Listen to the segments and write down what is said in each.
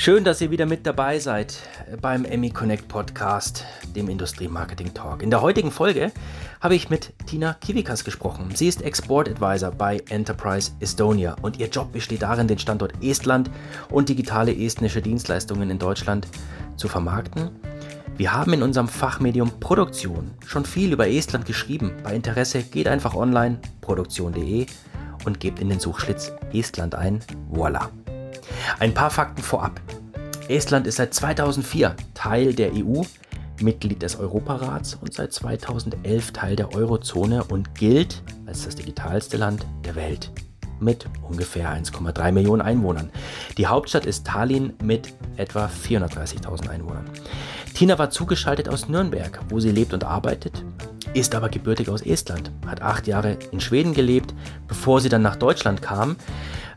Schön, dass ihr wieder mit dabei seid beim Emmy Connect Podcast, dem Industrie Marketing Talk. In der heutigen Folge habe ich mit Tina Kivikas gesprochen. Sie ist Export Advisor bei Enterprise Estonia und ihr Job besteht darin, den Standort Estland und digitale estnische Dienstleistungen in Deutschland zu vermarkten. Wir haben in unserem Fachmedium Produktion schon viel über Estland geschrieben. Bei Interesse geht einfach online produktion.de und gebt in den Suchschlitz Estland ein. Voila! Ein paar Fakten vorab. Estland ist seit 2004 Teil der EU, Mitglied des Europarats und seit 2011 Teil der Eurozone und gilt als das digitalste Land der Welt mit ungefähr 1,3 Millionen Einwohnern. Die Hauptstadt ist Tallinn mit etwa 430.000 Einwohnern. Tina war zugeschaltet aus Nürnberg, wo sie lebt und arbeitet, ist aber gebürtig aus Estland, hat acht Jahre in Schweden gelebt, bevor sie dann nach Deutschland kam.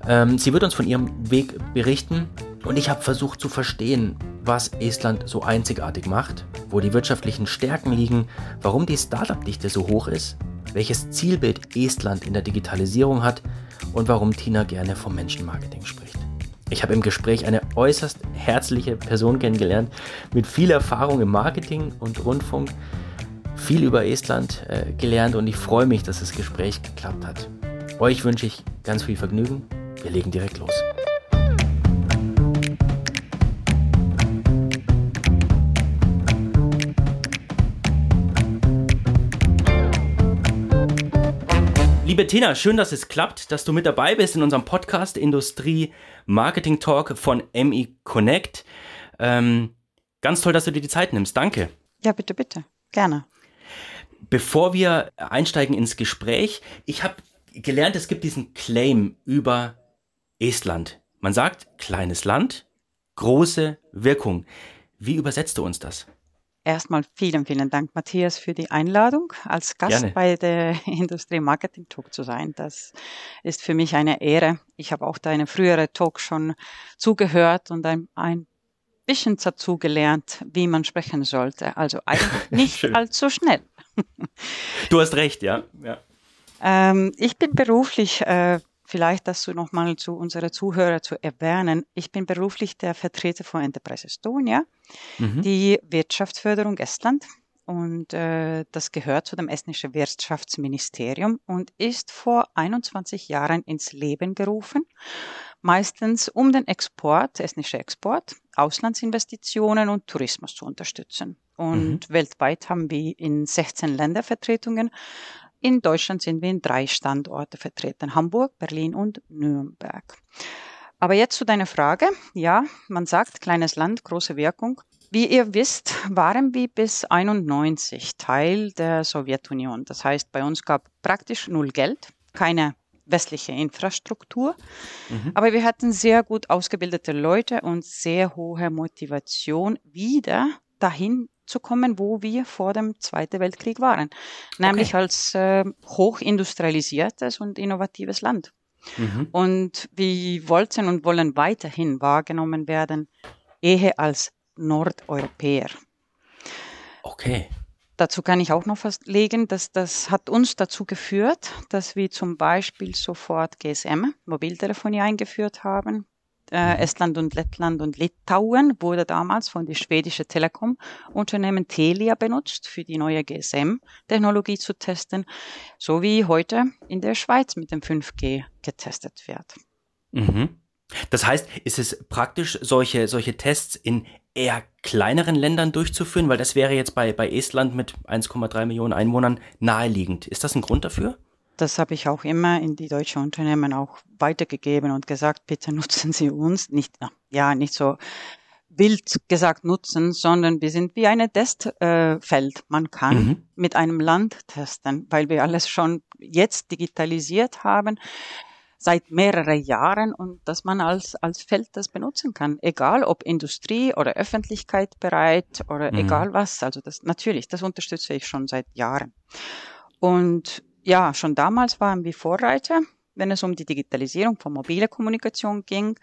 Ähm, sie wird uns von ihrem Weg berichten und ich habe versucht zu verstehen, was Estland so einzigartig macht, wo die wirtschaftlichen Stärken liegen, warum die Startup-Dichte so hoch ist, welches Zielbild Estland in der Digitalisierung hat und warum Tina gerne vom Menschenmarketing spricht. Ich habe im Gespräch eine äußerst herzliche Person kennengelernt mit viel Erfahrung im Marketing und Rundfunk, viel über Estland äh, gelernt und ich freue mich, dass das Gespräch geklappt hat. Euch wünsche ich ganz viel Vergnügen wir legen direkt los. Liebe Tina, schön, dass es klappt, dass du mit dabei bist in unserem Podcast Industrie Marketing Talk von MI Connect. Ähm, ganz toll, dass du dir die Zeit nimmst. Danke. Ja, bitte, bitte. Gerne. Bevor wir einsteigen ins Gespräch, ich habe gelernt, es gibt diesen Claim über Estland. Man sagt kleines Land, große Wirkung. Wie übersetzt du uns das? Erstmal vielen, vielen Dank, Matthias, für die Einladung, als Gast Gerne. bei der Industrie Marketing Talk zu sein. Das ist für mich eine Ehre. Ich habe auch deine frühere Talk schon zugehört und ein, ein bisschen dazu gelernt, wie man sprechen sollte. Also eigentlich nicht allzu schnell. Du hast recht, ja. ja. Ähm, ich bin beruflich äh, vielleicht das nochmal zu unserer Zuhörer zu erwähnen. Ich bin beruflich der Vertreter von Enterprise Estonia, mhm. die Wirtschaftsförderung Estland. Und äh, das gehört zu dem estnischen Wirtschaftsministerium und ist vor 21 Jahren ins Leben gerufen, meistens um den Export, estnische Export, Auslandsinvestitionen und Tourismus zu unterstützen. Und mhm. weltweit haben wir in 16 Ländervertretungen in Deutschland sind wir in drei Standorte vertreten, Hamburg, Berlin und Nürnberg. Aber jetzt zu deiner Frage. Ja, man sagt, kleines Land, große Wirkung. Wie ihr wisst, waren wir bis 91 Teil der Sowjetunion. Das heißt, bei uns gab praktisch null Geld, keine westliche Infrastruktur. Mhm. Aber wir hatten sehr gut ausgebildete Leute und sehr hohe Motivation, wieder dahin zu kommen, wo wir vor dem Zweiten Weltkrieg waren, nämlich okay. als äh, hochindustrialisiertes und innovatives Land. Mhm. Und wir wollten und wollen weiterhin wahrgenommen werden, eher als Nordeuropäer. Okay. Dazu kann ich auch noch was legen, dass das hat uns dazu geführt, dass wir zum Beispiel sofort GSM, Mobiltelefonie eingeführt haben, äh, Estland und Lettland und Litauen wurde damals von der schwedischen Telekom-Unternehmen Telia benutzt, für die neue GSM-Technologie zu testen, so wie heute in der Schweiz mit dem 5G getestet wird. Mhm. Das heißt, ist es praktisch, solche, solche Tests in eher kleineren Ländern durchzuführen? Weil das wäre jetzt bei, bei Estland mit 1,3 Millionen Einwohnern naheliegend. Ist das ein Grund dafür? Das habe ich auch immer in die deutschen Unternehmen auch weitergegeben und gesagt, bitte nutzen Sie uns nicht, ja, nicht so wild gesagt nutzen, sondern wir sind wie eine Testfeld. Äh, Man kann mhm. mit einem Land testen, weil wir alles schon jetzt digitalisiert haben seit mehreren Jahren und dass man als, als Feld das benutzen kann. Egal ob Industrie oder Öffentlichkeit bereit oder mhm. egal was. Also das, natürlich, das unterstütze ich schon seit Jahren. Und ja, schon damals waren wir Vorreiter, wenn es um die Digitalisierung von mobiler Kommunikation ging.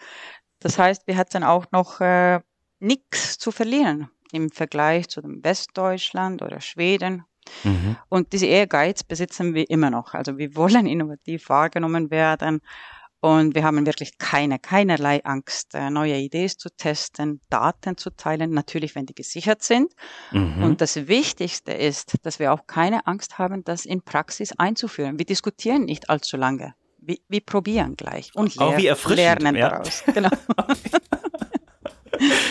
Das heißt, wir hatten auch noch äh, nichts zu verlieren im Vergleich zu dem Westdeutschland oder Schweden. Mhm. Und diese Ehrgeiz besitzen wir immer noch. Also wir wollen innovativ wahrgenommen werden Und wir haben wirklich keine, keinerlei Angst, äh, neue Ideen zu testen, Daten zu teilen, natürlich, wenn die gesichert sind. Mhm. Und das Wichtigste ist, dass wir auch keine Angst haben, das in Praxis einzuführen. Wir diskutieren nicht allzu lange. Wir, wir probieren gleich und lehr wie lernen ja. daraus. Genau.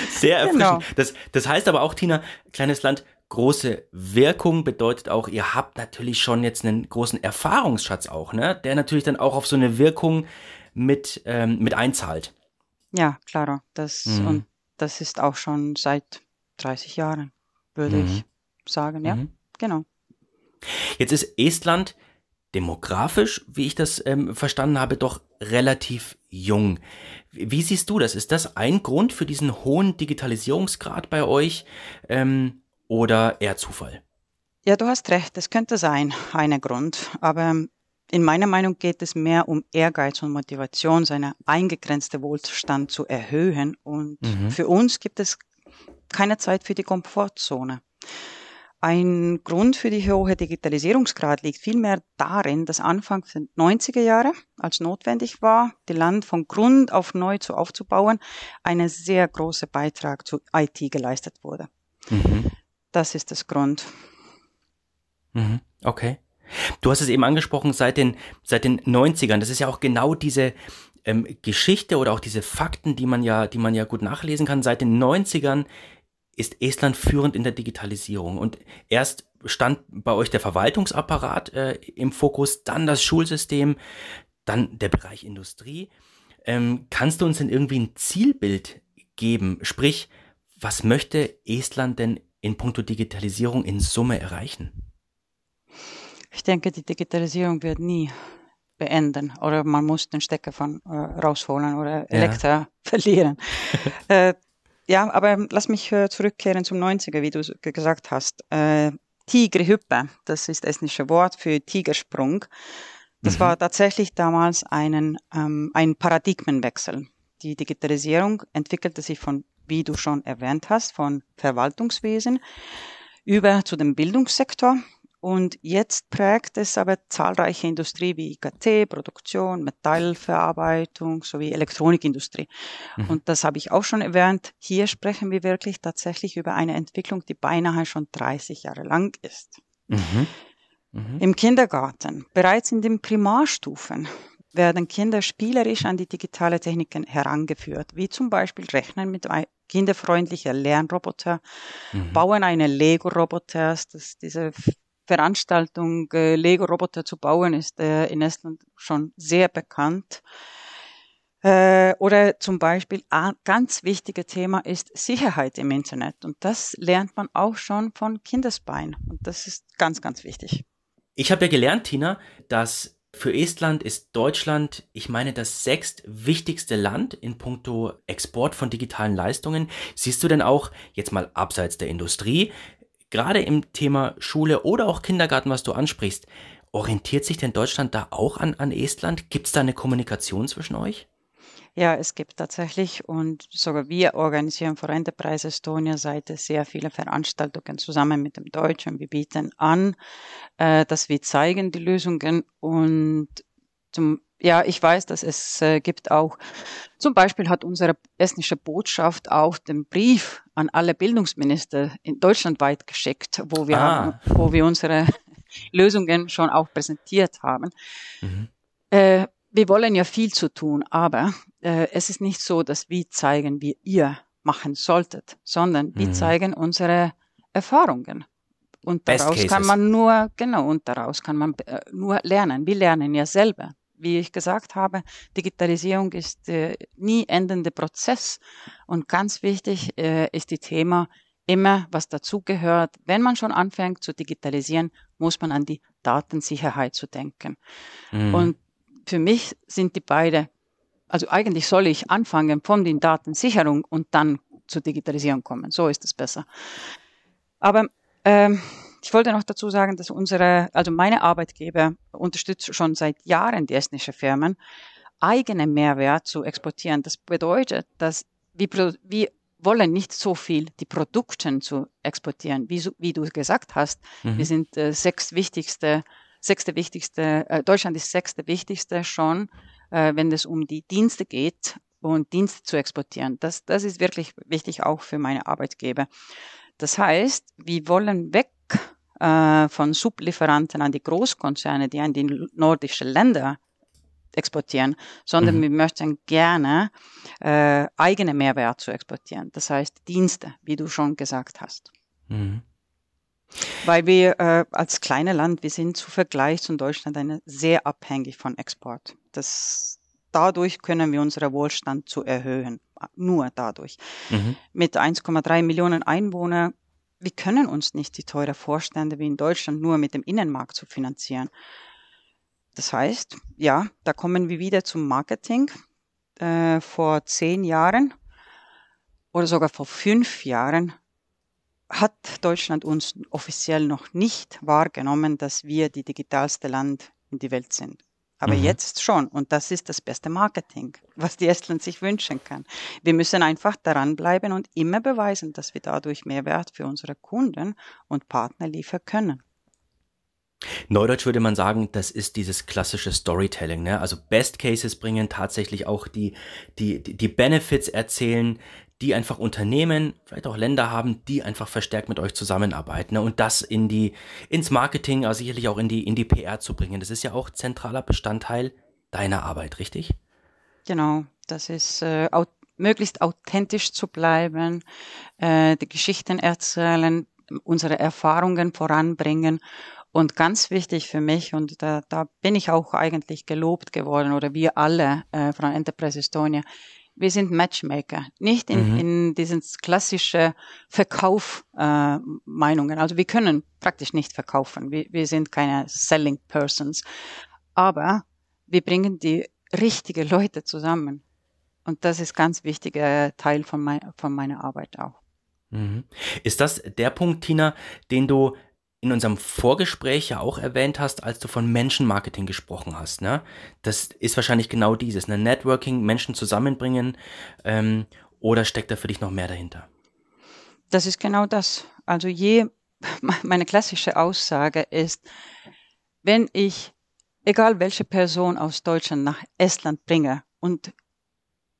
Sehr erfrischend. Genau. Das, das heißt aber auch, Tina, kleines Land, große Wirkung bedeutet auch, ihr habt natürlich schon jetzt einen großen Erfahrungsschatz auch, ne? Der natürlich dann auch auf so eine Wirkung mit, ähm, mit einzahlt. Ja, klar. Das, mhm. Und das ist auch schon seit 30 Jahren, würde mhm. ich sagen, ja. Mhm. Genau. Jetzt ist Estland demografisch, wie ich das ähm, verstanden habe, doch relativ jung. Wie siehst du das? Ist das ein Grund für diesen hohen Digitalisierungsgrad bei euch ähm, oder eher Zufall? Ja, du hast recht, das könnte sein, ein Grund. Aber in meiner Meinung geht es mehr um Ehrgeiz und Motivation, seine eingegrenzte Wohlstand zu erhöhen. Und mhm. für uns gibt es keine Zeit für die Komfortzone. Ein Grund für die hohe Digitalisierungsgrad liegt vielmehr darin, dass Anfang der 90er Jahre, als notwendig war, die Land von Grund auf neu zu aufzubauen, ein sehr großer Beitrag zu IT geleistet wurde. Mhm. Das ist das Grund. Mhm. Okay. Du hast es eben angesprochen, seit den, seit den 90ern. Das ist ja auch genau diese ähm, Geschichte oder auch diese Fakten, die man ja, die man ja gut nachlesen kann. Seit den 90ern ist Estland führend in der Digitalisierung. Und erst stand bei euch der Verwaltungsapparat äh, im Fokus, dann das Schulsystem, dann der Bereich Industrie. Ähm, kannst du uns denn irgendwie ein Zielbild geben? Sprich, was möchte Estland denn in puncto Digitalisierung in Summe erreichen? Ich denke, die Digitalisierung wird nie beenden oder man muss den Stecker von äh, rausholen oder Elektra ja. verlieren. äh, ja, aber lass mich äh, zurückkehren zum 90er, wie du gesagt hast. Äh, Tigerhüppe, das ist das estnische Wort für Tigersprung. Das mhm. war tatsächlich damals einen, ähm, ein Paradigmenwechsel. Die Digitalisierung entwickelte sich von, wie du schon erwähnt hast, von Verwaltungswesen über zu dem Bildungssektor, und jetzt prägt es aber zahlreiche Industrie wie IKT, Produktion, Metallverarbeitung sowie Elektronikindustrie. Mhm. Und das habe ich auch schon erwähnt. Hier sprechen wir wirklich tatsächlich über eine Entwicklung, die beinahe schon 30 Jahre lang ist. Mhm. Mhm. Im Kindergarten, bereits in den Primarstufen, werden Kinder spielerisch an die digitale Techniken herangeführt, wie zum Beispiel Rechnen mit kinderfreundlicher Lernroboter, mhm. Bauen eine Lego-Roboter, diese Veranstaltung, äh, Lego-Roboter zu bauen, ist äh, in Estland schon sehr bekannt. Äh, oder zum Beispiel ein ganz wichtiges Thema ist Sicherheit im Internet. Und das lernt man auch schon von Kindesbein. Und das ist ganz, ganz wichtig. Ich habe ja gelernt, Tina, dass für Estland ist Deutschland, ich meine, das sechst wichtigste Land in puncto Export von digitalen Leistungen. Siehst du denn auch, jetzt mal abseits der Industrie, gerade im Thema Schule oder auch Kindergarten, was du ansprichst, orientiert sich denn Deutschland da auch an, an Estland? Gibt es da eine Kommunikation zwischen euch? Ja, es gibt tatsächlich und sogar wir organisieren vor Enterprise Estonia Seite sehr viele Veranstaltungen zusammen mit dem Deutschen. Wir bieten an, äh, dass wir zeigen die Lösungen und zum ja, ich weiß, dass es äh, gibt auch, zum Beispiel hat unsere estnische Botschaft auch den Brief an alle Bildungsminister in Deutschland weit geschickt, wo wir, ah. haben, wo wir unsere Lösungen schon auch präsentiert haben. Mhm. Äh, wir wollen ja viel zu tun, aber äh, es ist nicht so, dass wir zeigen, wie ihr machen solltet, sondern wir mhm. zeigen unsere Erfahrungen. Und daraus kann man nur, genau, und daraus kann man äh, nur lernen. Wir lernen ja selber wie ich gesagt habe, Digitalisierung ist äh, nie endender Prozess und ganz wichtig äh, ist die Thema immer, was dazugehört. Wenn man schon anfängt zu digitalisieren, muss man an die Datensicherheit zu denken. Mhm. Und für mich sind die beide, also eigentlich soll ich anfangen von den Datensicherung und dann zur Digitalisierung kommen. So ist es besser. Aber ähm, ich wollte noch dazu sagen, dass unsere, also meine Arbeitgeber unterstützt schon seit Jahren die estnische Firmen, eigene Mehrwert zu exportieren. Das bedeutet, dass wir, wir wollen nicht so viel die Produkte zu exportieren, wie, wie du gesagt hast. Mhm. Wir sind äh, sechs wichtigste, sechste wichtigste, äh, Deutschland ist sechste wichtigste schon äh, wenn es um die Dienste geht und Dienste zu exportieren. Das, das ist wirklich wichtig auch für meine Arbeitgeber. Das heißt, wir wollen weg äh, von Sublieferanten an die Großkonzerne, die an die nordischen Länder exportieren, sondern mhm. wir möchten gerne äh, eigene Mehrwert zu exportieren. Das heißt Dienste, wie du schon gesagt hast. Mhm. Weil wir äh, als kleines Land, wir sind zu Vergleich zu Deutschland eine, sehr abhängig von Export. Das, dadurch können wir unseren Wohlstand zu erhöhen. Nur dadurch. Mhm. Mit 1,3 Millionen Einwohnern, wir können uns nicht die teure Vorstände wie in Deutschland nur mit dem Innenmarkt zu finanzieren. Das heißt, ja, da kommen wir wieder zum Marketing. Äh, vor zehn Jahren oder sogar vor fünf Jahren hat Deutschland uns offiziell noch nicht wahrgenommen, dass wir die digitalste Land in die Welt sind. Aber mhm. jetzt schon. Und das ist das beste Marketing, was die Estland sich wünschen kann. Wir müssen einfach daran bleiben und immer beweisen, dass wir dadurch Mehrwert für unsere Kunden und Partner liefern können. Neudeutsch würde man sagen, das ist dieses klassische Storytelling, ne? Also Best Cases bringen tatsächlich auch die, die, die Benefits erzählen, die einfach Unternehmen, vielleicht auch Länder haben, die einfach verstärkt mit euch zusammenarbeiten ne? und das in die, ins Marketing, aber sicherlich auch in die, in die PR zu bringen. Das ist ja auch zentraler Bestandteil deiner Arbeit, richtig? Genau, das ist äh, au möglichst authentisch zu bleiben, äh, die Geschichten erzählen, unsere Erfahrungen voranbringen und ganz wichtig für mich, und da, da bin ich auch eigentlich gelobt geworden, oder wir alle äh, von Enterprise Estonia, wir sind Matchmaker, nicht in, mhm. in diesen klassischen Verkaufmeinungen. Äh, also wir können praktisch nicht verkaufen. Wir, wir sind keine Selling Persons. Aber wir bringen die richtigen Leute zusammen. Und das ist ganz wichtiger Teil von, mein, von meiner Arbeit auch. Mhm. Ist das der Punkt, Tina, den du in unserem Vorgespräch ja auch erwähnt hast, als du von Menschenmarketing gesprochen hast. Ne? Das ist wahrscheinlich genau dieses, ne? Networking, Menschen zusammenbringen ähm, oder steckt da für dich noch mehr dahinter? Das ist genau das. Also je, meine klassische Aussage ist, wenn ich, egal welche Person aus Deutschland nach Estland bringe und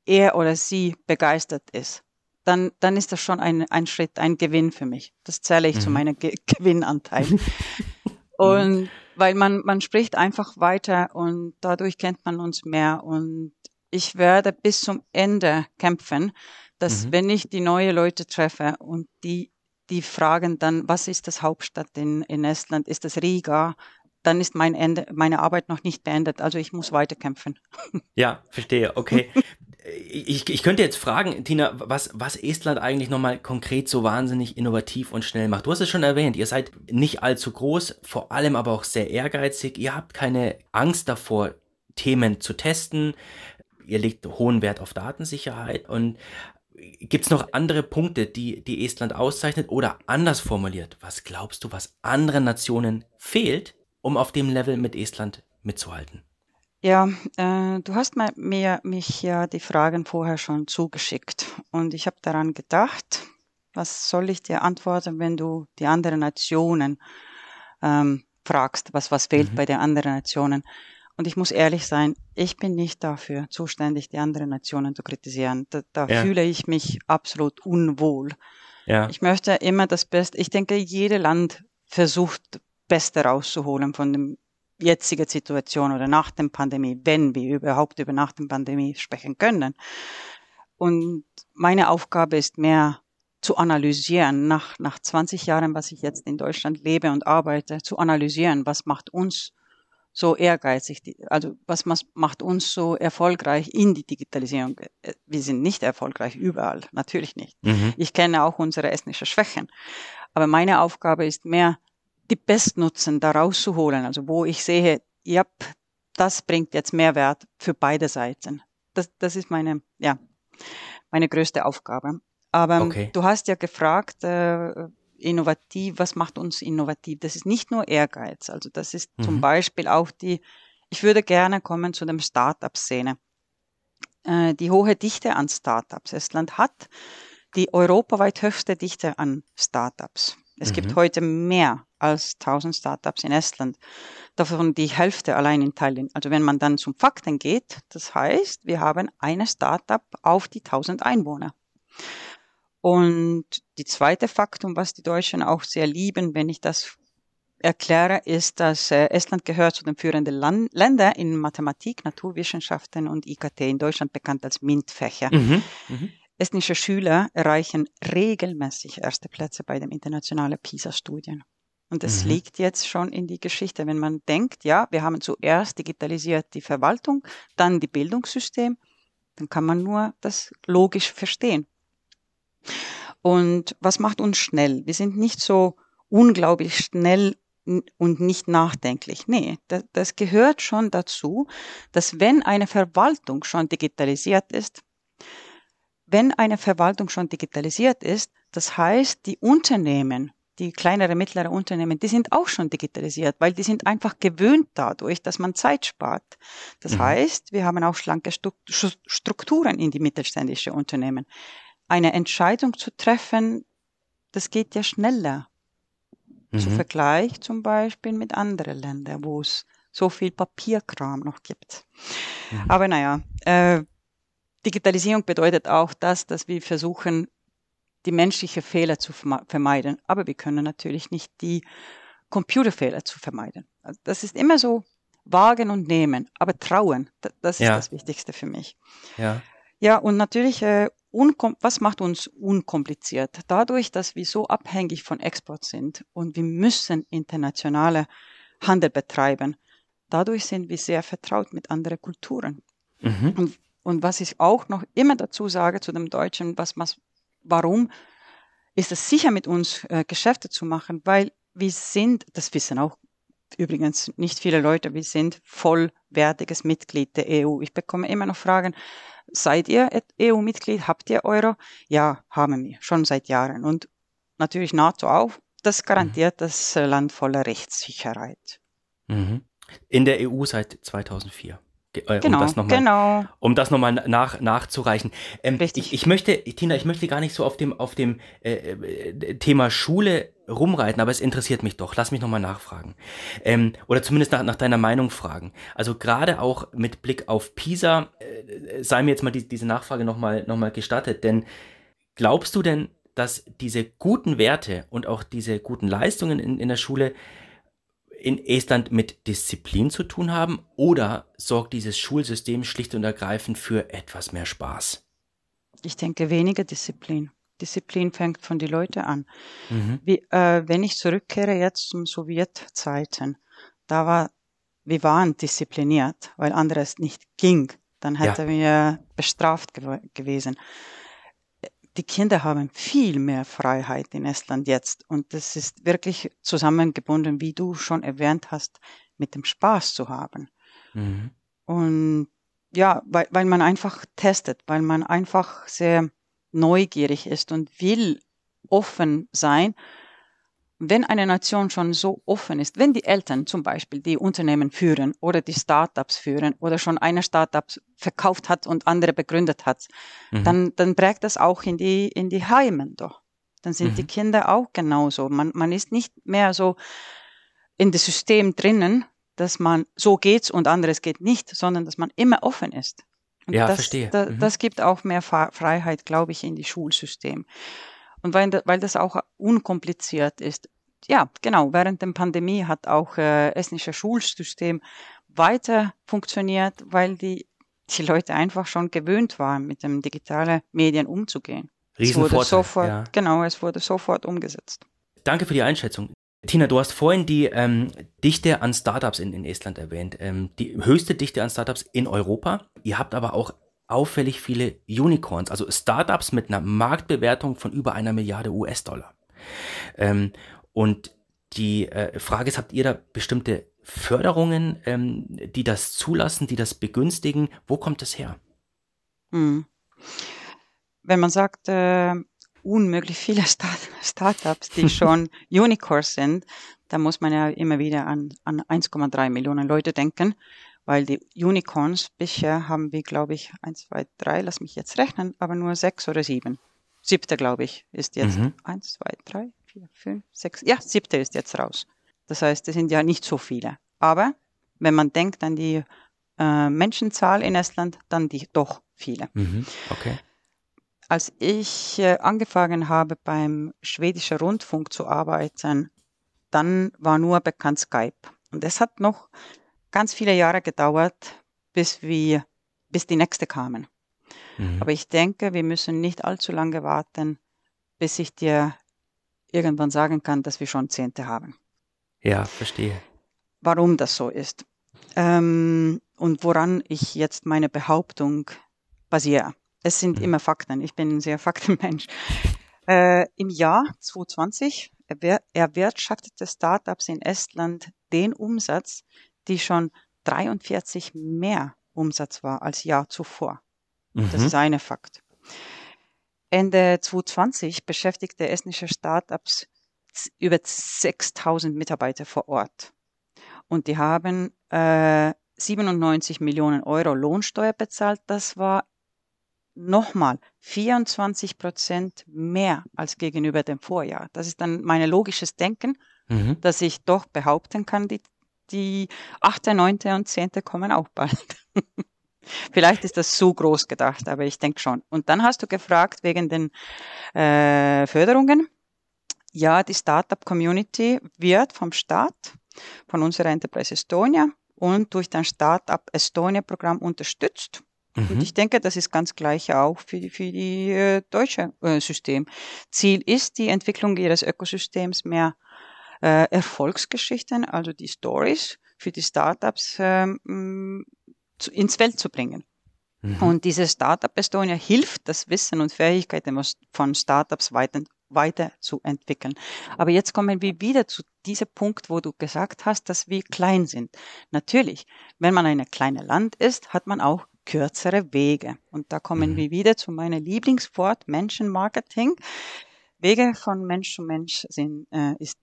er oder sie begeistert ist, dann, dann ist das schon ein, ein Schritt, ein Gewinn für mich. Das zähle ich mhm. zu meinem Ge Gewinnanteil. und weil man, man spricht einfach weiter und dadurch kennt man uns mehr und ich werde bis zum Ende kämpfen, dass mhm. wenn ich die neue Leute treffe und die, die fragen dann, was ist das Hauptstadt in, in Estland? Ist das Riga? Dann ist mein Ende, meine Arbeit noch nicht beendet. Also ich muss weiterkämpfen. Ja, verstehe. Okay. ich, ich könnte jetzt fragen, Tina, was, was Estland eigentlich nochmal konkret so wahnsinnig innovativ und schnell macht. Du hast es schon erwähnt, ihr seid nicht allzu groß, vor allem aber auch sehr ehrgeizig. Ihr habt keine Angst davor, Themen zu testen. Ihr legt hohen Wert auf Datensicherheit. Und gibt es noch andere Punkte, die, die Estland auszeichnet? Oder anders formuliert, was glaubst du, was anderen Nationen fehlt, um auf dem Level mit Estland mitzuhalten? Ja, äh, du hast mir, mich ja die Fragen vorher schon zugeschickt und ich habe daran gedacht, was soll ich dir antworten, wenn du die anderen Nationen ähm, fragst, was, was fehlt mhm. bei den anderen Nationen. Und ich muss ehrlich sein, ich bin nicht dafür zuständig, die anderen Nationen zu kritisieren. Da, da ja. fühle ich mich absolut unwohl. Ja. Ich möchte immer das Beste. Ich denke, jedes Land versucht, Beste rauszuholen von dem jetzige Situation oder nach der Pandemie, wenn wir überhaupt über nach der Pandemie sprechen können. Und meine Aufgabe ist mehr zu analysieren, nach, nach 20 Jahren, was ich jetzt in Deutschland lebe und arbeite, zu analysieren, was macht uns so ehrgeizig, also was macht uns so erfolgreich in die Digitalisierung. Wir sind nicht erfolgreich überall, natürlich nicht. Mhm. Ich kenne auch unsere estnische Schwächen. Aber meine Aufgabe ist mehr, die Bestnutzen da rauszuholen. Also wo ich sehe, ja, das bringt jetzt Mehrwert für beide Seiten. Das, das ist meine, ja, meine größte Aufgabe. Aber okay. du hast ja gefragt, äh, innovativ, was macht uns innovativ? Das ist nicht nur Ehrgeiz. Also das ist mhm. zum Beispiel auch die, ich würde gerne kommen zu dem Start-up-Szene. Äh, die hohe Dichte an Startups. Estland hat die europaweit höchste Dichte an Startups. Es mhm. gibt heute mehr als 1000 Startups in Estland. davon die Hälfte allein in Thailand. Also wenn man dann zum Fakten geht, das heißt, wir haben eine Startup auf die 1000 Einwohner. Und die zweite Faktum, was die Deutschen auch sehr lieben, wenn ich das erkläre, ist, dass äh, Estland gehört zu den führenden Land Ländern in Mathematik, Naturwissenschaften und IKT in Deutschland bekannt als MINT-Fächer. Mhm. Mhm. Estnische Schüler erreichen regelmäßig erste Plätze bei den internationalen PISA-Studien. Und es mhm. liegt jetzt schon in die Geschichte, wenn man denkt, ja, wir haben zuerst digitalisiert die Verwaltung, dann die Bildungssystem, dann kann man nur das logisch verstehen. Und was macht uns schnell? Wir sind nicht so unglaublich schnell und nicht nachdenklich. Nee, das, das gehört schon dazu, dass wenn eine Verwaltung schon digitalisiert ist, wenn eine Verwaltung schon digitalisiert ist, das heißt, die Unternehmen, die kleinere, mittlere Unternehmen, die sind auch schon digitalisiert, weil die sind einfach gewöhnt dadurch, dass man Zeit spart. Das mhm. heißt, wir haben auch schlanke Strukturen in die mittelständische Unternehmen. Eine Entscheidung zu treffen, das geht ja schneller. Mhm. Zu Vergleich zum Beispiel mit anderen Ländern, wo es so viel Papierkram noch gibt. Mhm. Aber naja, äh, Digitalisierung bedeutet auch das, dass wir versuchen, die menschliche Fehler zu vermeiden. Aber wir können natürlich nicht die Computerfehler zu vermeiden. Also das ist immer so wagen und nehmen, aber trauen, das ist ja. das Wichtigste für mich. Ja. Ja, und natürlich äh, was macht uns unkompliziert? Dadurch, dass wir so abhängig von Export sind und wir müssen internationale Handel betreiben, dadurch sind wir sehr vertraut mit anderen Kulturen. Mhm. Und, und, was ich auch noch immer dazu sage zu dem Deutschen, was, was warum ist es sicher mit uns äh, Geschäfte zu machen, weil wir sind, das wissen auch übrigens nicht viele Leute, wir sind vollwertiges Mitglied der EU. Ich bekomme immer noch Fragen, Seid ihr EU-Mitglied? Habt ihr Euro? Ja, haben wir, schon seit Jahren. Und natürlich NATO auch. Das garantiert mhm. das Land voller Rechtssicherheit. Mhm. In der EU seit 2004. Äh, genau, um das nochmal genau. um das noch mal nach, nachzureichen. Ähm, Richtig. Ich, ich, möchte, Tina, ich möchte gar nicht so auf dem, auf dem äh, äh, Thema Schule rumreiten, aber es interessiert mich doch. Lass mich nochmal nachfragen. Ähm, oder zumindest nach, nach deiner Meinung fragen. Also gerade auch mit Blick auf PISA, äh, sei mir jetzt mal die, diese Nachfrage nochmal noch mal gestattet, denn glaubst du denn, dass diese guten Werte und auch diese guten Leistungen in, in der Schule in Estland mit Disziplin zu tun haben oder sorgt dieses Schulsystem schlicht und ergreifend für etwas mehr Spaß? Ich denke weniger Disziplin. Disziplin fängt von den Leuten an. Mhm. Wie, äh, wenn ich zurückkehre jetzt zum Sowjetzeiten, da war, wir waren diszipliniert, weil anderes nicht ging. Dann hätten ja. wir bestraft gew gewesen die Kinder haben viel mehr Freiheit in Estland jetzt. Und das ist wirklich zusammengebunden, wie du schon erwähnt hast, mit dem Spaß zu haben. Mhm. Und ja, weil, weil man einfach testet, weil man einfach sehr neugierig ist und will offen sein wenn eine Nation schon so offen ist, wenn die Eltern zum Beispiel die Unternehmen führen oder die Startups führen oder schon eine Startup verkauft hat und andere begründet hat, mhm. dann, dann prägt das auch in die, in die Heimen doch. Dann sind mhm. die Kinder auch genauso. Man, man ist nicht mehr so in das System drinnen, dass man so geht's und anderes geht nicht, sondern dass man immer offen ist. Und ja, das, verstehe. Da, mhm. Das gibt auch mehr Freiheit, glaube ich, in die Schulsystem. Und weil, weil das auch unkompliziert ist. Ja, genau. Während der Pandemie hat auch äh, estnische Schulsystem weiter funktioniert, weil die, die Leute einfach schon gewöhnt waren, mit den digitalen Medien umzugehen. Riesenvorteil, sofort, ja. Genau, es wurde sofort umgesetzt. Danke für die Einschätzung. Tina, du hast vorhin die ähm, Dichte an Startups in, in Estland erwähnt. Ähm, die höchste Dichte an Startups in Europa. Ihr habt aber auch auffällig viele Unicorns, also Startups mit einer Marktbewertung von über einer Milliarde US-Dollar. Ähm, und die äh, Frage ist, habt ihr da bestimmte Förderungen, ähm, die das zulassen, die das begünstigen? Wo kommt das her? Hm. Wenn man sagt, äh, unmöglich viele Start Startups, die schon Unicorns sind, dann muss man ja immer wieder an, an 1,3 Millionen Leute denken weil die Unicorns bisher haben wir, glaube ich, eins, zwei, drei, lass mich jetzt rechnen, aber nur sechs oder sieben. Siebte, glaube ich, ist jetzt mhm. eins, zwei, drei, vier, fünf, sechs. Ja, siebte ist jetzt raus. Das heißt, es sind ja nicht so viele. Aber wenn man denkt an die äh, Menschenzahl in Estland, dann die doch viele. Mhm. Okay. Als ich äh, angefangen habe, beim schwedischen Rundfunk zu arbeiten, dann war nur bekannt Skype. Und es hat noch ganz viele Jahre gedauert, bis wir, bis die nächste kamen. Mhm. Aber ich denke, wir müssen nicht allzu lange warten, bis ich dir irgendwann sagen kann, dass wir schon Zehnte haben. Ja, verstehe. Warum das so ist ähm, und woran ich jetzt meine Behauptung basiere. Es sind mhm. immer Fakten. Ich bin ein sehr Faktenmensch. Äh, Im Jahr 2020 erwirtschaftete Startups in Estland den Umsatz, die schon 43 mehr Umsatz war als Jahr zuvor. Mhm. Das ist eine Fakt. Ende 2020 beschäftigte estnische Startups über 6000 Mitarbeiter vor Ort. Und die haben äh, 97 Millionen Euro Lohnsteuer bezahlt. Das war nochmal 24 Prozent mehr als gegenüber dem Vorjahr. Das ist dann mein logisches Denken, mhm. dass ich doch behaupten kann, die, die 8., 9. und 10. kommen auch bald. Vielleicht ist das zu groß gedacht, aber ich denke schon. Und dann hast du gefragt wegen den äh, Förderungen. Ja, die Startup-Community wird vom Staat, von unserer Enterprise Estonia und durch das Startup Estonia-Programm unterstützt. Mhm. Und ich denke, das ist ganz gleich auch für, die, für die äh, deutsche äh, System. Ziel ist die Entwicklung ihres Ökosystems mehr äh, Erfolgsgeschichten, also die Stories für die Startups ähm, zu, ins Feld zu bringen. Mhm. Und diese Startup Estonia hilft, das Wissen und Fähigkeiten von Startups weiter, weiter zu entwickeln. Aber jetzt kommen wir wieder zu diesem Punkt, wo du gesagt hast, dass wir klein sind. Natürlich, wenn man ein kleines Land ist, hat man auch kürzere Wege. Und da kommen mhm. wir wieder zu meinem Lieblingswort Menschenmarketing. Wege von Mensch zu Mensch sind, äh, ist,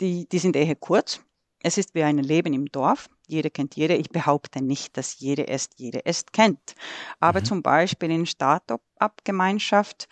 die, die sind eher kurz. Es ist wie ein Leben im Dorf. Jeder kennt jede. Ich behaupte nicht, dass jede es jede es kennt. Aber mhm. zum Beispiel in Start-up-Gemeinschaft,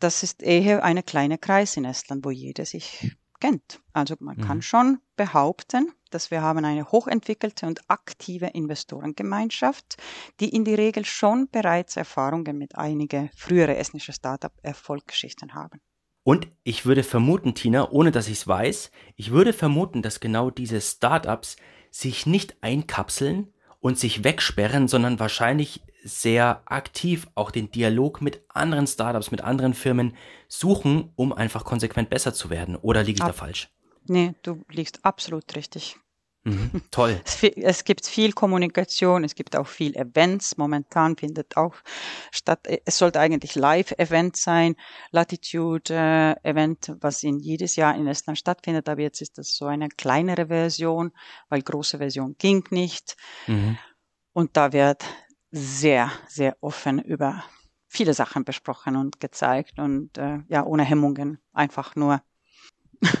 das ist eher eine kleine Kreis in Estland, wo jeder sich kennt. Also man mhm. kann schon behaupten, dass wir haben eine hochentwickelte und aktive Investorengemeinschaft, die in die Regel schon bereits Erfahrungen mit einigen früheren estnischen Startup-Erfolgsgeschichten haben. Und ich würde vermuten, Tina, ohne dass ich es weiß, ich würde vermuten, dass genau diese Startups sich nicht einkapseln und sich wegsperren, sondern wahrscheinlich sehr aktiv auch den Dialog mit anderen Startups, mit anderen Firmen suchen, um einfach konsequent besser zu werden. Oder liege ich Ab da falsch? Nee, du liegst absolut richtig. Mhm, toll. Es, es, gibt viel Kommunikation, es gibt auch viel Events. Momentan findet auch statt, es sollte eigentlich Live-Event sein, Latitude-Event, was in jedes Jahr in Estland stattfindet, aber jetzt ist das so eine kleinere Version, weil große Version ging nicht. Mhm. Und da wird sehr, sehr offen über viele Sachen besprochen und gezeigt und äh, ja, ohne Hemmungen, einfach nur.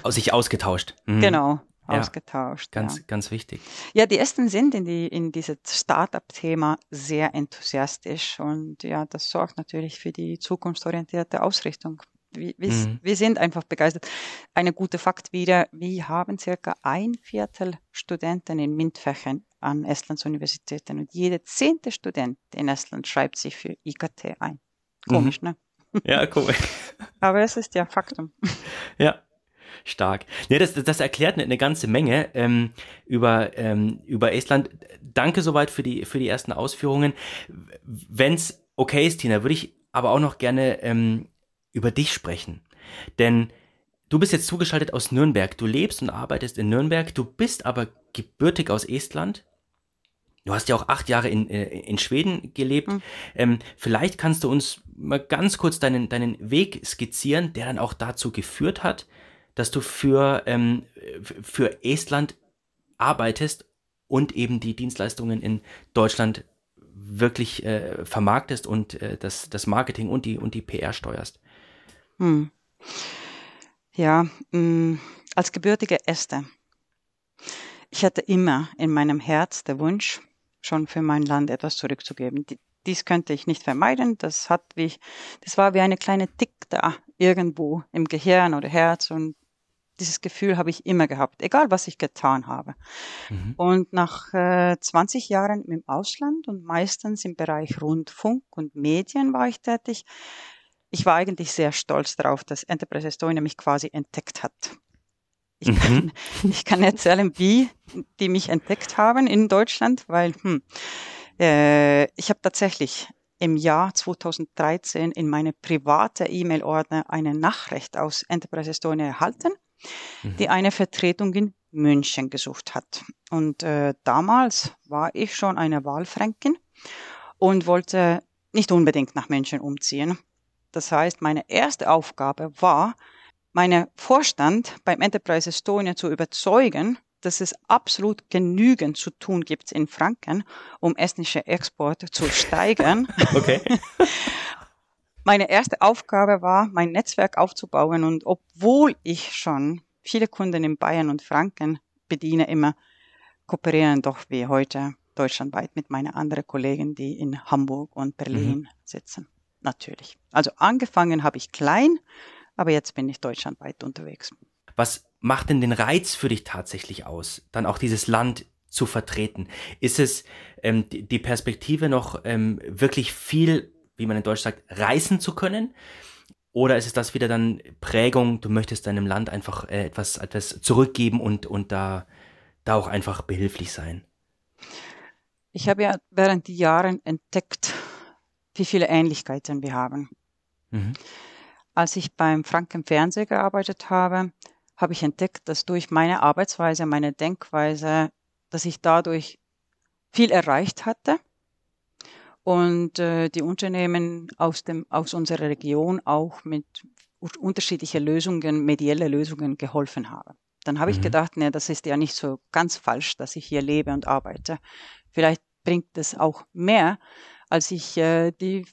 Sich ausgetauscht. Mhm. Genau, ja, ausgetauscht. Ganz, ja. ganz wichtig. Ja, die ersten sind in, die, in dieses Startup-Thema sehr enthusiastisch und ja, das sorgt natürlich für die zukunftsorientierte Ausrichtung. Wir, wir, mhm. wir sind einfach begeistert. Eine gute Fakt wieder, wir haben circa ein Viertel Studenten in MINT-Fächern an Estlands Universitäten und jeder zehnte Student in Estland schreibt sich für IKT ein. Komisch, mhm. ne? Ja, komisch. Aber es ist ja Faktum. Ja, Stark. Nee, das, das erklärt eine, ganze Menge ähm, über, ähm, über Estland. Danke soweit für die, für die ersten Ausführungen. Wenn es okay ist, Tina, würde ich aber auch noch gerne ähm, über dich sprechen. Denn du bist jetzt zugeschaltet aus Nürnberg. Du lebst und arbeitest in Nürnberg. Du bist aber gebürtig aus Estland. Du hast ja auch acht Jahre in, äh, in Schweden gelebt. Mhm. Ähm, vielleicht kannst du uns mal ganz kurz deinen, deinen Weg skizzieren, der dann auch dazu geführt hat, dass du für, ähm, für Estland arbeitest und eben die Dienstleistungen in Deutschland wirklich äh, vermarktest und äh, das, das Marketing und die, und die PR steuerst. Hm. Ja, mh, mm, als gebürtige Äste. Ich hatte immer in meinem Herz der Wunsch, schon für mein Land etwas zurückzugeben. Dies könnte ich nicht vermeiden. Das hat wie, das war wie eine kleine Tick da irgendwo im Gehirn oder Herz und dieses Gefühl habe ich immer gehabt, egal was ich getan habe. Mhm. Und nach äh, 20 Jahren im Ausland und meistens im Bereich Rundfunk und Medien war ich tätig, ich war eigentlich sehr stolz darauf, dass Enterprise Estonia mich quasi entdeckt hat. Ich, mhm. kann, ich kann erzählen, wie die mich entdeckt haben in Deutschland, weil hm, äh, ich habe tatsächlich im Jahr 2013 in meine private E-Mail-Ordner eine Nachricht aus Enterprise Estonia erhalten, mhm. die eine Vertretung in München gesucht hat. Und äh, damals war ich schon eine Wahlfränkin und wollte nicht unbedingt nach München umziehen. Das heißt, meine erste Aufgabe war, meine Vorstand beim Enterprise Estonia zu überzeugen, dass es absolut genügend zu tun gibt in Franken, um estnische Exporte zu steigern. Okay. Meine erste Aufgabe war, mein Netzwerk aufzubauen und obwohl ich schon viele Kunden in Bayern und Franken bediene, immer kooperieren doch wie heute deutschlandweit mit meinen anderen Kollegen, die in Hamburg und Berlin mhm. sitzen. Natürlich. Also angefangen habe ich klein, aber jetzt bin ich deutschlandweit unterwegs. Was macht denn den Reiz für dich tatsächlich aus, dann auch dieses Land zu vertreten? Ist es ähm, die Perspektive noch ähm, wirklich viel, wie man in Deutsch sagt, reißen zu können? Oder ist es das wieder dann Prägung, du möchtest deinem Land einfach äh, etwas, etwas zurückgeben und, und da, da auch einfach behilflich sein? Ich habe ja während die Jahren entdeckt, wie viele Ähnlichkeiten wir haben. Mhm. Als ich beim Franken Fernsehen gearbeitet habe, habe ich entdeckt, dass durch meine Arbeitsweise, meine Denkweise, dass ich dadurch viel erreicht hatte und äh, die Unternehmen aus dem aus unserer Region auch mit unterschiedlichen Lösungen, medielle Lösungen geholfen habe. Dann habe mhm. ich gedacht, ne, das ist ja nicht so ganz falsch, dass ich hier lebe und arbeite. Vielleicht bringt es auch mehr, als ich äh, die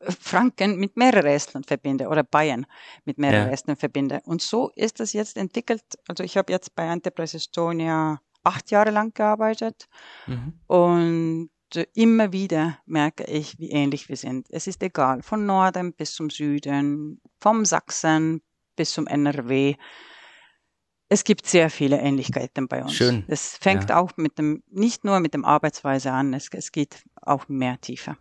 Franken mit mehreren Estland verbinde oder Bayern mit mehreren ja. Estland verbinde. Und so ist das jetzt entwickelt. Also ich habe jetzt bei Enterprise Estonia acht Jahre lang gearbeitet mhm. und immer wieder merke ich, wie ähnlich wir sind. Es ist egal, von Norden bis zum Süden, vom Sachsen bis zum NRW. Es gibt sehr viele Ähnlichkeiten bei uns. Schön. Es fängt ja. auch mit dem, nicht nur mit dem Arbeitsweise an, es, es geht auch mehr tiefer.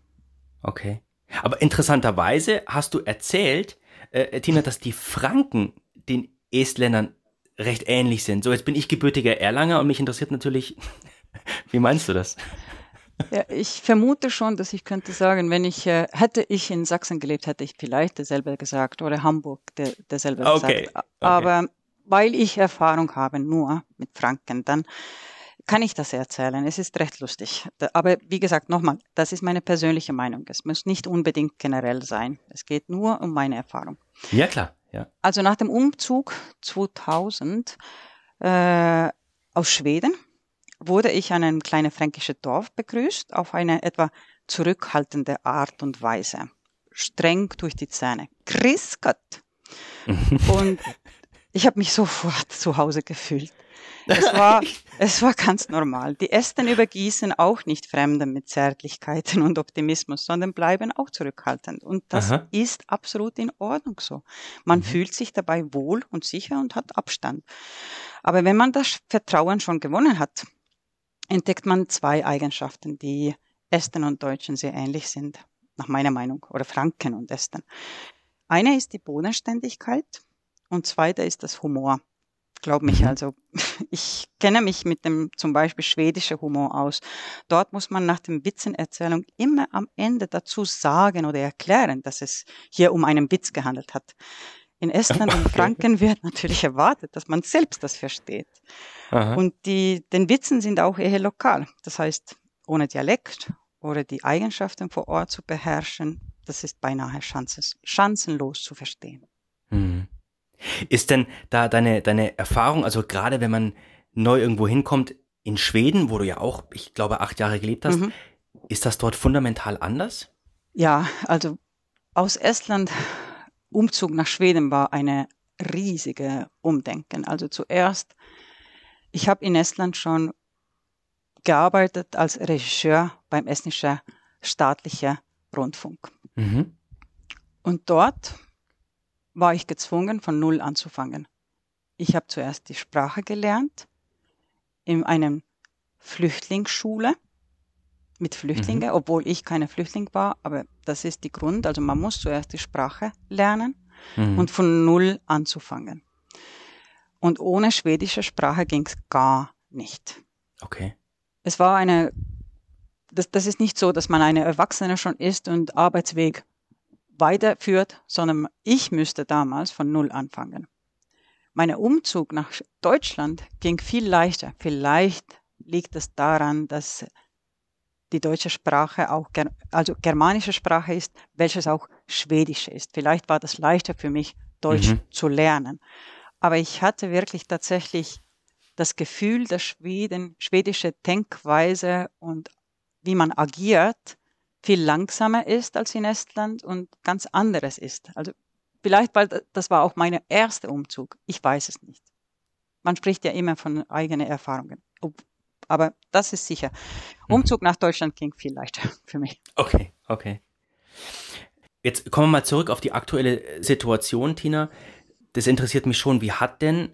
Okay. Aber interessanterweise hast du erzählt, äh, Tina, dass die Franken den Estländern recht ähnlich sind. So, jetzt bin ich gebürtiger Erlanger und mich interessiert natürlich, wie meinst du das? Ja, ich vermute schon, dass ich könnte sagen, wenn ich, äh, hätte ich in Sachsen gelebt, hätte ich vielleicht dasselbe gesagt oder Hamburg der, derselbe okay. gesagt. Okay. Aber weil ich Erfahrung habe nur mit Franken, dann kann ich das erzählen. Es ist recht lustig. Aber wie gesagt, nochmal, das ist meine persönliche Meinung. Es muss nicht unbedingt generell sein. Es geht nur um meine Erfahrung. Ja, klar. Ja. Also nach dem Umzug 2000 äh, aus Schweden wurde ich an einem kleinen fränkischen Dorf begrüßt, auf eine etwa zurückhaltende Art und Weise. Streng durch die Zähne. Chris Gott. und ich habe mich sofort zu Hause gefühlt. Es war, es war ganz normal. Die Ästen übergießen auch nicht Fremde mit Zärtlichkeiten und Optimismus, sondern bleiben auch zurückhaltend. Und das Aha. ist absolut in Ordnung so. Man mhm. fühlt sich dabei wohl und sicher und hat Abstand. Aber wenn man das Vertrauen schon gewonnen hat, entdeckt man zwei Eigenschaften, die Ästen und Deutschen sehr ähnlich sind, nach meiner Meinung, oder Franken und Ästen. Eine ist die Bodenständigkeit und zweite ist das Humor. Glaub mich, mhm. also ich kenne mich mit dem zum Beispiel schwedischen Humor aus. Dort muss man nach dem Witzenerzählung immer am Ende dazu sagen oder erklären, dass es hier um einen Witz gehandelt hat. In Estland und Franken wird natürlich erwartet, dass man selbst das versteht. Aha. Und die, den Witzen sind auch eher lokal. Das heißt, ohne Dialekt oder die Eigenschaften vor Ort zu beherrschen, das ist beinahe chancenlos zu verstehen. Mhm. Ist denn da deine, deine Erfahrung, also gerade wenn man neu irgendwo hinkommt, in Schweden, wo du ja auch, ich glaube, acht Jahre gelebt hast, mhm. ist das dort fundamental anders? Ja, also aus Estland, Umzug nach Schweden war eine riesige Umdenken. Also zuerst, ich habe in Estland schon gearbeitet als Regisseur beim estnischen staatlichen Rundfunk. Mhm. Und dort war ich gezwungen, von Null anzufangen. ich habe zuerst die Sprache gelernt in einem Flüchtlingsschule mit Flüchtlingen, mhm. obwohl ich keine Flüchtling war, aber das ist die Grund. Also man muss zuerst die Sprache lernen mhm. und von Null anzufangen. Und ohne schwedische Sprache ging es gar nicht. Okay. Es war eine, das, das ist nicht so, dass man eine Erwachsene schon ist und Arbeitsweg weiterführt, sondern ich müsste damals von Null anfangen. Mein Umzug nach Deutschland ging viel leichter. Vielleicht liegt es daran, dass die deutsche Sprache auch, also germanische Sprache ist, welches auch schwedisch ist. Vielleicht war das leichter für mich, Deutsch mhm. zu lernen. Aber ich hatte wirklich tatsächlich das Gefühl, dass Schweden, schwedische Denkweise und wie man agiert, viel langsamer ist als in Estland und ganz anderes ist. Also vielleicht, weil das war auch mein erster Umzug. Ich weiß es nicht. Man spricht ja immer von eigenen Erfahrungen. Aber das ist sicher. Mhm. Umzug nach Deutschland ging viel leichter für mich. Okay, okay. Jetzt kommen wir mal zurück auf die aktuelle Situation, Tina. Das interessiert mich schon. Wie hat denn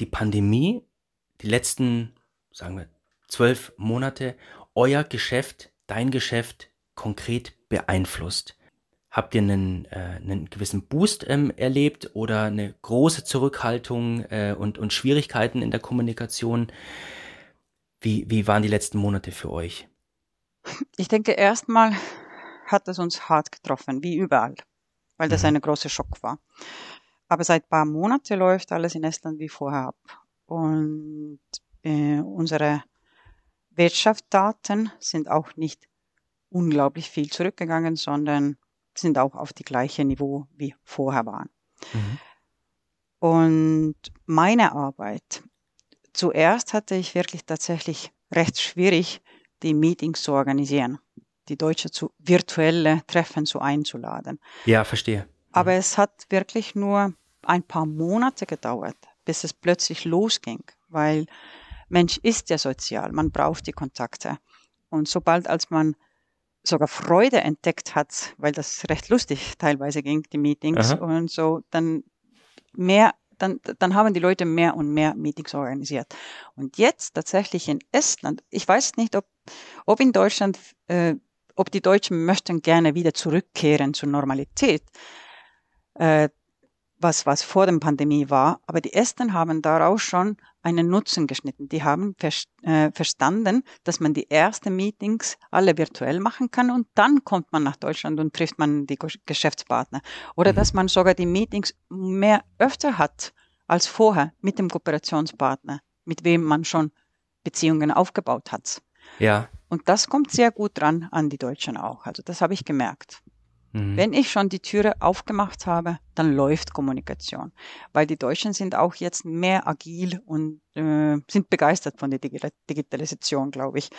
die Pandemie die letzten, sagen wir, zwölf Monate euer Geschäft, dein Geschäft konkret beeinflusst? Habt ihr einen, äh, einen gewissen Boost ähm, erlebt oder eine große Zurückhaltung äh, und, und Schwierigkeiten in der Kommunikation? Wie, wie waren die letzten Monate für euch? Ich denke, erstmal hat es uns hart getroffen, wie überall, weil das mhm. ein großer Schock war. Aber seit ein paar Monaten läuft alles in Estland wie vorher ab. Und äh, unsere Wirtschaftsdaten sind auch nicht unglaublich viel zurückgegangen, sondern sind auch auf die gleiche Niveau wie vorher waren. Mhm. Und meine Arbeit, zuerst hatte ich wirklich tatsächlich recht schwierig, die Meetings zu organisieren, die Deutsche zu virtuelle Treffen zu einzuladen. Ja, verstehe. Aber mhm. es hat wirklich nur ein paar Monate gedauert, bis es plötzlich losging, weil Mensch ist ja sozial, man braucht die Kontakte. Und sobald als man sogar Freude entdeckt hat, weil das recht lustig teilweise ging, die Meetings Aha. und so, dann mehr, dann, dann haben die Leute mehr und mehr Meetings organisiert. Und jetzt tatsächlich in Estland, ich weiß nicht, ob, ob in Deutschland, äh, ob die Deutschen möchten gerne wieder zurückkehren zur Normalität. Äh, was, was vor der Pandemie war, aber die Esten haben daraus schon einen Nutzen geschnitten. Die haben äh, verstanden, dass man die ersten Meetings alle virtuell machen kann und dann kommt man nach Deutschland und trifft man die Geschäftspartner. Oder mhm. dass man sogar die Meetings mehr öfter hat als vorher mit dem Kooperationspartner, mit wem man schon Beziehungen aufgebaut hat. Ja. Und das kommt sehr gut dran an die Deutschen auch. Also das habe ich gemerkt. Mhm. Wenn ich schon die Türe aufgemacht habe, dann läuft Kommunikation. Weil die Deutschen sind auch jetzt mehr agil und äh, sind begeistert von der Digitalisation, glaube ich.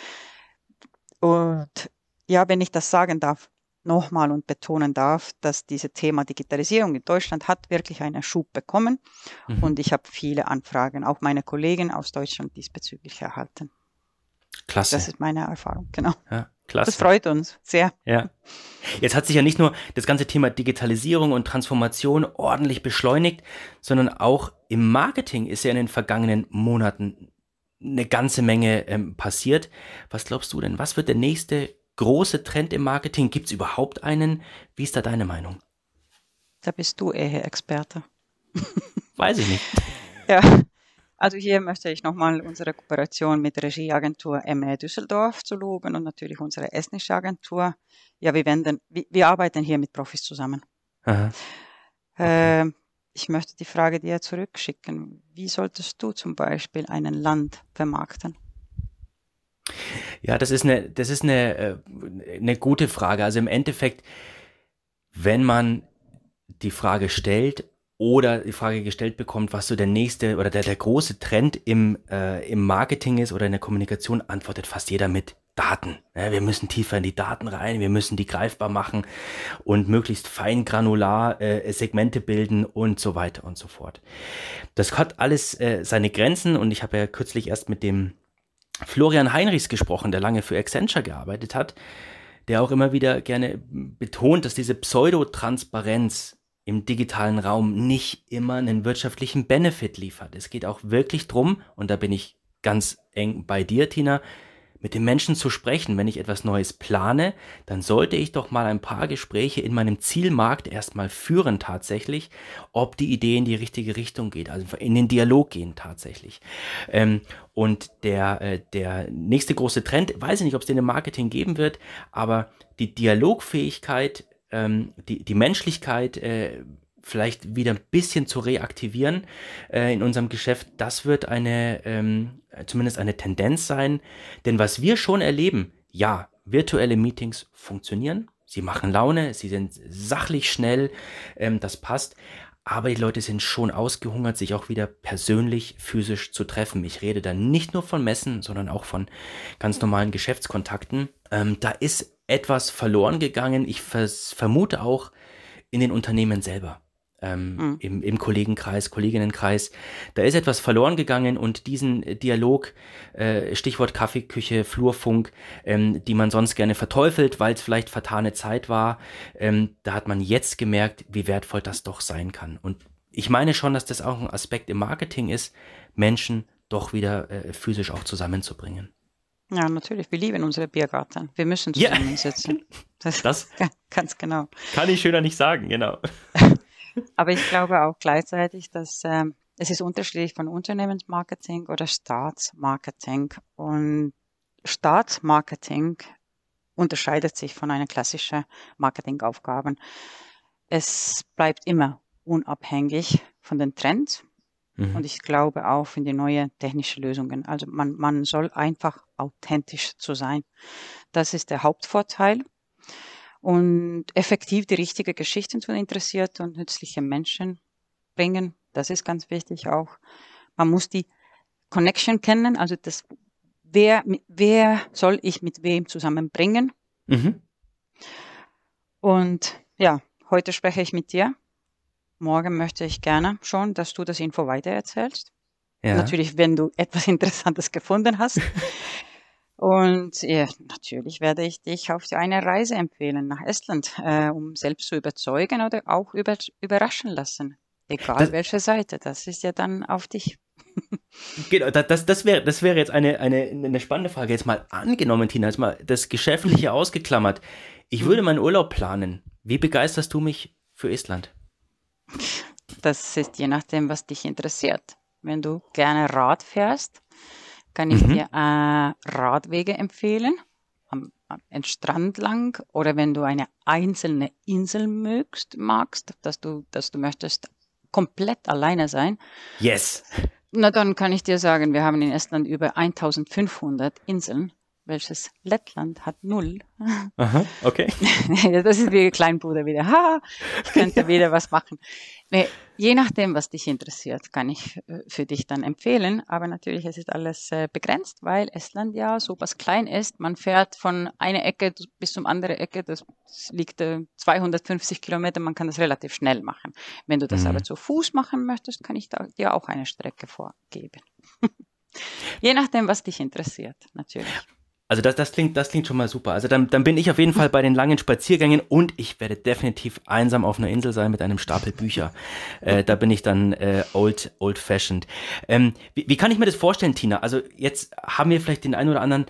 Und ja, wenn ich das sagen darf, nochmal und betonen darf, dass dieses Thema Digitalisierung in Deutschland hat wirklich einen Schub bekommen. Mhm. Und ich habe viele Anfragen, auch meine Kollegen aus Deutschland diesbezüglich erhalten. Klasse. Das ist meine Erfahrung, genau. Ja, klasse. Das freut uns sehr. Ja. Jetzt hat sich ja nicht nur das ganze Thema Digitalisierung und Transformation ordentlich beschleunigt, sondern auch im Marketing ist ja in den vergangenen Monaten eine ganze Menge ähm, passiert. Was glaubst du denn? Was wird der nächste große Trend im Marketing? Gibt es überhaupt einen? Wie ist da deine Meinung? Da bist du eher Experte. Weiß ich nicht. Ja, also hier möchte ich nochmal unsere Kooperation mit der Regieagentur ME Düsseldorf zu loben und natürlich unsere estnische Agentur. Ja, wir, wenden, wir, wir arbeiten hier mit Profis zusammen. Aha. Okay. Äh, ich möchte die Frage dir zurückschicken. Wie solltest du zum Beispiel ein Land vermarkten? Ja, das ist eine, das ist eine, äh, eine gute Frage. Also im Endeffekt, wenn man die Frage stellt, oder die Frage gestellt bekommt, was so der nächste oder der, der große Trend im, äh, im Marketing ist oder in der Kommunikation, antwortet fast jeder mit Daten. Ja, wir müssen tiefer in die Daten rein, wir müssen die greifbar machen und möglichst fein granular äh, Segmente bilden und so weiter und so fort. Das hat alles äh, seine Grenzen und ich habe ja kürzlich erst mit dem Florian Heinrichs gesprochen, der lange für Accenture gearbeitet hat, der auch immer wieder gerne betont, dass diese Pseudotransparenz im digitalen Raum nicht immer einen wirtschaftlichen Benefit liefert. Es geht auch wirklich drum, und da bin ich ganz eng bei dir, Tina, mit den Menschen zu sprechen. Wenn ich etwas Neues plane, dann sollte ich doch mal ein paar Gespräche in meinem Zielmarkt erstmal führen tatsächlich, ob die Idee in die richtige Richtung geht, also in den Dialog gehen tatsächlich. Ähm, und der, äh, der nächste große Trend, weiß ich nicht, ob es den im Marketing geben wird, aber die Dialogfähigkeit, ähm, die, die Menschlichkeit, äh, vielleicht wieder ein bisschen zu reaktivieren äh, in unserem Geschäft, das wird eine, ähm, zumindest eine Tendenz sein. Denn was wir schon erleben, ja, virtuelle Meetings funktionieren, sie machen Laune, sie sind sachlich schnell, ähm, das passt. Aber die Leute sind schon ausgehungert, sich auch wieder persönlich, physisch zu treffen. Ich rede da nicht nur von Messen, sondern auch von ganz normalen Geschäftskontakten. Ähm, da ist etwas verloren gegangen. Ich vermute auch in den Unternehmen selber ähm, mhm. im, im Kollegenkreis, Kolleginnenkreis. Da ist etwas verloren gegangen und diesen Dialog, äh, Stichwort Kaffeeküche, Flurfunk, ähm, die man sonst gerne verteufelt, weil es vielleicht vertane Zeit war, ähm, da hat man jetzt gemerkt, wie wertvoll das doch sein kann. Und ich meine schon, dass das auch ein Aspekt im Marketing ist, Menschen doch wieder äh, physisch auch zusammenzubringen. Ja, natürlich. Wir lieben unsere Biergarten. Wir müssen zusammensitzen. Ja. Das, das ganz genau. Kann ich schöner nicht sagen, genau. Aber ich glaube auch gleichzeitig, dass ähm, es ist unterschiedlich von Unternehmensmarketing oder Staatsmarketing. Und Staatsmarketing unterscheidet sich von einer klassischen Marketingaufgabe. Es bleibt immer unabhängig von den Trends. Mhm. Und ich glaube auch in die neue technische Lösungen. Also man, man soll einfach authentisch zu sein. Das ist der Hauptvorteil und effektiv die richtige Geschichten zu interessiert und nützliche Menschen bringen. Das ist ganz wichtig auch. Man muss die Connection kennen, also das, wer, wer soll ich mit wem zusammenbringen. Mhm. Und ja, heute spreche ich mit dir. Morgen möchte ich gerne schon, dass du das Info weitererzählst. Ja. Natürlich, wenn du etwas Interessantes gefunden hast. Und ja, natürlich werde ich dich auf eine Reise empfehlen nach Estland, äh, um selbst zu überzeugen oder auch über, überraschen lassen. Egal das, welche Seite, das ist ja dann auf dich. Genau, das, das, wäre, das wäre jetzt eine, eine, eine spannende Frage. Jetzt mal angenommen, Tina, jetzt mal das Geschäftliche ausgeklammert. Ich würde meinen Urlaub planen. Wie begeisterst du mich für Estland? Das ist je nachdem, was dich interessiert. Wenn du gerne Rad fährst, kann ich mhm. dir äh, Radwege empfehlen, am, am Strand lang oder wenn du eine einzelne Insel mögst, magst, dass du, dass du möchtest komplett alleine sein. Yes. Na, dann kann ich dir sagen, wir haben in Estland über 1500 Inseln, welches Lettland hat null. Aha, okay. das ist wie Kleinbruder wieder. Ha, ich könnte wieder was machen. Nee, je nachdem, was dich interessiert, kann ich äh, für dich dann empfehlen. Aber natürlich, es ist alles äh, begrenzt, weil Estland ja so was klein ist. Man fährt von einer Ecke bis zum anderen Ecke. Das liegt 250 äh, Kilometer. Man kann das relativ schnell machen. Wenn du das mhm. aber zu Fuß machen möchtest, kann ich dir auch eine Strecke vorgeben. je nachdem, was dich interessiert, natürlich. Also das, das, klingt, das klingt schon mal super. Also dann, dann bin ich auf jeden Fall bei den langen Spaziergängen und ich werde definitiv einsam auf einer Insel sein mit einem Stapel Bücher. Äh, da bin ich dann äh, old, old fashioned. Ähm, wie, wie kann ich mir das vorstellen, Tina? Also jetzt haben wir vielleicht den einen oder anderen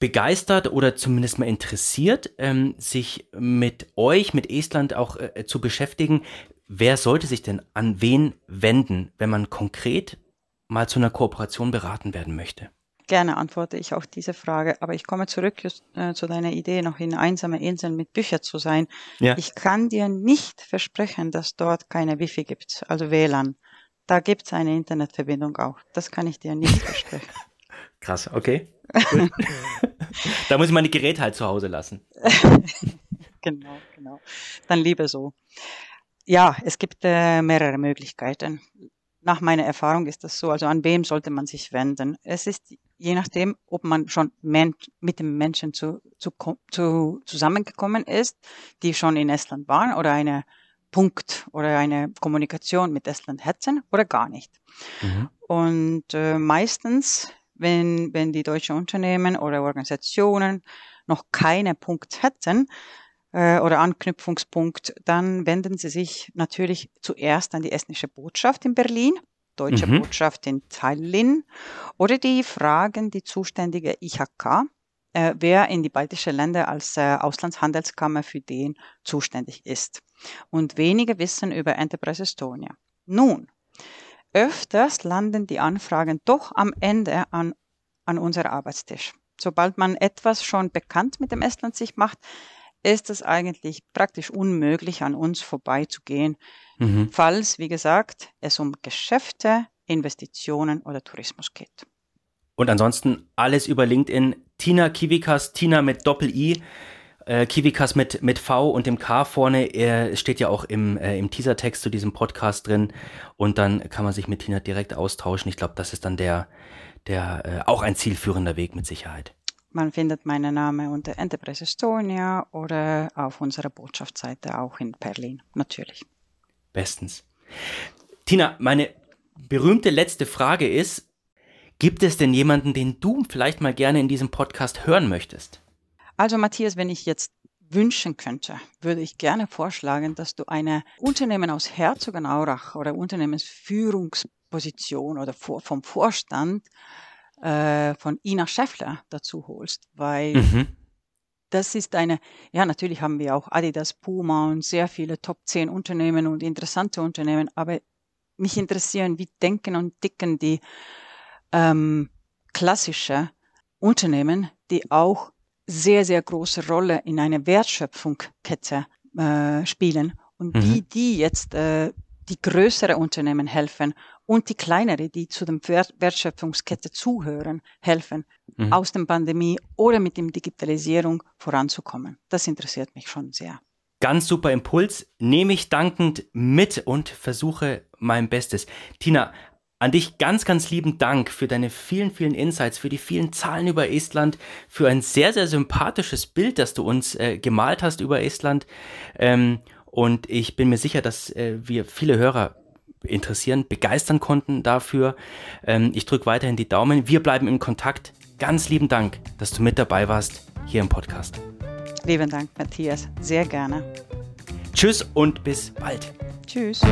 begeistert oder zumindest mal interessiert, ähm, sich mit euch, mit Estland auch äh, zu beschäftigen. Wer sollte sich denn an wen wenden, wenn man konkret mal zu einer Kooperation beraten werden möchte? Gerne antworte ich auf diese Frage, aber ich komme zurück äh, zu deiner Idee, noch in einsame Inseln mit Büchern zu sein. Ja. Ich kann dir nicht versprechen, dass dort keine Wifi gibt, also WLAN. Da gibt es eine Internetverbindung auch. Das kann ich dir nicht versprechen. Krass, okay. da muss ich meine Geräte halt zu Hause lassen. genau, genau. Dann lieber so. Ja, es gibt äh, mehrere Möglichkeiten nach meiner Erfahrung ist das so. Also an wem sollte man sich wenden? Es ist je nachdem, ob man schon mit dem Menschen zu, zu, zu, zusammengekommen ist, die schon in Estland waren oder eine Punkt oder eine Kommunikation mit Estland hätten oder gar nicht. Mhm. Und äh, meistens, wenn, wenn die deutschen Unternehmen oder Organisationen noch keine Punkt hätten, äh, oder Anknüpfungspunkt, dann wenden Sie sich natürlich zuerst an die estnische Botschaft in Berlin, deutsche mhm. Botschaft in Tallinn oder die fragen die zuständige IHK, äh, wer in die baltischen Länder als äh, Auslandshandelskammer für den zuständig ist. Und wenige wissen über Enterprise Estonia. Nun, öfters landen die Anfragen doch am Ende an, an unser Arbeitstisch. Sobald man etwas schon bekannt mit dem Estland sich macht, ist es eigentlich praktisch unmöglich, an uns vorbeizugehen, mhm. falls, wie gesagt, es um Geschäfte, Investitionen oder Tourismus geht. Und ansonsten alles über LinkedIn. Tina Kivikas, Tina mit Doppel-I, äh, Kivikas mit, mit V und dem K vorne. Er steht ja auch im, äh, im Teasertext zu diesem Podcast drin. Und dann kann man sich mit Tina direkt austauschen. Ich glaube, das ist dann der, der äh, auch ein zielführender Weg mit Sicherheit. Man findet meinen Namen unter Enterprise Estonia oder auf unserer Botschaftsseite auch in Berlin, natürlich. Bestens. Tina, meine berühmte letzte Frage ist, gibt es denn jemanden, den du vielleicht mal gerne in diesem Podcast hören möchtest? Also Matthias, wenn ich jetzt wünschen könnte, würde ich gerne vorschlagen, dass du eine Unternehmen aus Herzogenaurach oder Unternehmensführungsposition oder vom Vorstand äh, von Ina Scheffler dazu holst, weil mhm. Das ist eine, ja, natürlich haben wir auch Adidas, Puma und sehr viele Top 10 Unternehmen und interessante Unternehmen, aber mich interessieren, wie denken und ticken die ähm, klassische Unternehmen, die auch sehr, sehr große Rolle in einer Wertschöpfungskette äh, spielen und mhm. wie die jetzt äh, die größere Unternehmen helfen und die kleinere, die zu dem Wertschöpfungskette zuhören, helfen, mhm. aus der Pandemie oder mit der Digitalisierung voranzukommen. Das interessiert mich schon sehr. Ganz super Impuls, nehme ich dankend mit und versuche mein Bestes. Tina, an dich ganz, ganz lieben Dank für deine vielen, vielen Insights, für die vielen Zahlen über Estland, für ein sehr, sehr sympathisches Bild, das du uns äh, gemalt hast über Estland. Ähm, und ich bin mir sicher, dass äh, wir viele Hörer interessieren, begeistern konnten dafür. Ähm, ich drücke weiterhin die Daumen. Wir bleiben in Kontakt. Ganz lieben Dank, dass du mit dabei warst hier im Podcast. Lieben Dank, Matthias. Sehr gerne. Tschüss und bis bald. Tschüss.